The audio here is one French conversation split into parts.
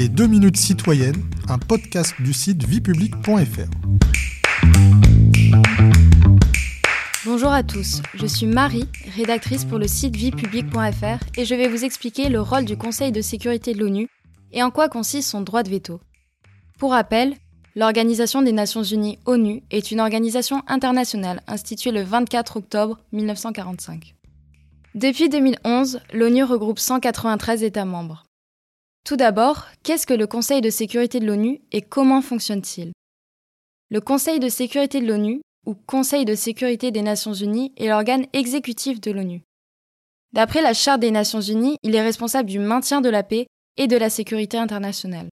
Les 2 minutes citoyennes, un podcast du site viepublic.fr. Bonjour à tous, je suis Marie, rédactrice pour le site viepublic.fr et je vais vous expliquer le rôle du Conseil de sécurité de l'ONU et en quoi consiste son droit de veto. Pour rappel, l'Organisation des Nations Unies ONU est une organisation internationale instituée le 24 octobre 1945. Depuis 2011, l'ONU regroupe 193 États membres. Tout d'abord, qu'est-ce que le Conseil de sécurité de l'ONU et comment fonctionne-t-il? Le Conseil de sécurité de l'ONU, ou Conseil de sécurité des Nations Unies, est l'organe exécutif de l'ONU. D'après la Charte des Nations Unies, il est responsable du maintien de la paix et de la sécurité internationale.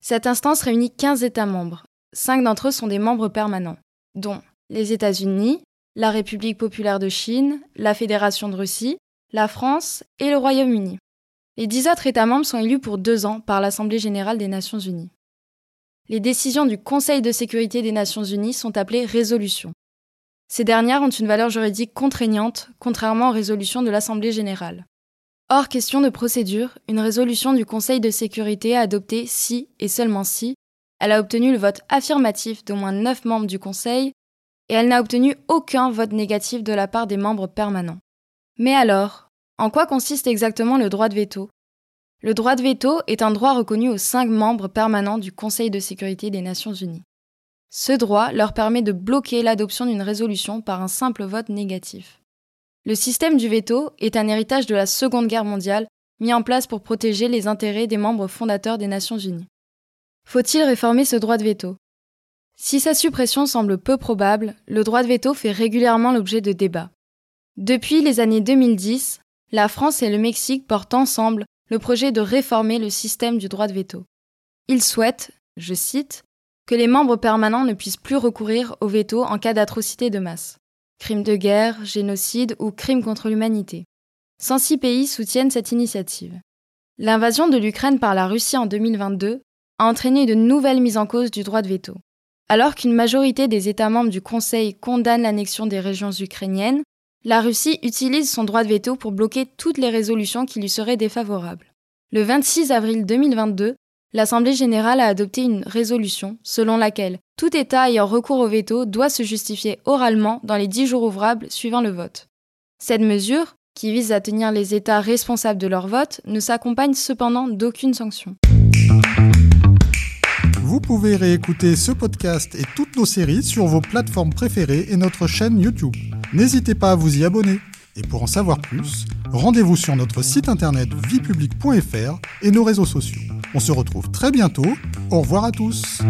Cette instance réunit 15 États membres. Cinq d'entre eux sont des membres permanents, dont les États-Unis, la République populaire de Chine, la Fédération de Russie, la France et le Royaume-Uni. Les dix autres États membres sont élus pour deux ans par l'Assemblée générale des Nations unies. Les décisions du Conseil de sécurité des Nations unies sont appelées résolutions. Ces dernières ont une valeur juridique contraignante, contrairement aux résolutions de l'Assemblée générale. Hors question de procédure, une résolution du Conseil de sécurité a adopté si, et seulement si, elle a obtenu le vote affirmatif d'au moins neuf membres du Conseil et elle n'a obtenu aucun vote négatif de la part des membres permanents. Mais alors, en quoi consiste exactement le droit de veto? Le droit de veto est un droit reconnu aux cinq membres permanents du Conseil de sécurité des Nations Unies. Ce droit leur permet de bloquer l'adoption d'une résolution par un simple vote négatif. Le système du veto est un héritage de la Seconde Guerre mondiale mis en place pour protéger les intérêts des membres fondateurs des Nations Unies. Faut-il réformer ce droit de veto? Si sa suppression semble peu probable, le droit de veto fait régulièrement l'objet de débats. Depuis les années 2010, la France et le Mexique portent ensemble le projet de réformer le système du droit de veto. Ils souhaitent, je cite, que les membres permanents ne puissent plus recourir au veto en cas d'atrocité de masse, crimes de guerre, génocide ou crimes contre l'humanité. 106 pays soutiennent cette initiative. L'invasion de l'Ukraine par la Russie en 2022 a entraîné de nouvelles mises en cause du droit de veto. Alors qu'une majorité des États membres du Conseil condamnent l'annexion des régions ukrainiennes, la Russie utilise son droit de veto pour bloquer toutes les résolutions qui lui seraient défavorables. Le 26 avril 2022, l'Assemblée générale a adopté une résolution selon laquelle tout État ayant recours au veto doit se justifier oralement dans les dix jours ouvrables suivant le vote. Cette mesure, qui vise à tenir les États responsables de leur vote, ne s'accompagne cependant d'aucune sanction. Vous pouvez réécouter ce podcast et toutes nos séries sur vos plateformes préférées et notre chaîne YouTube. N'hésitez pas à vous y abonner. Et pour en savoir plus, rendez-vous sur notre site internet viepublic.fr et nos réseaux sociaux. On se retrouve très bientôt. Au revoir à tous.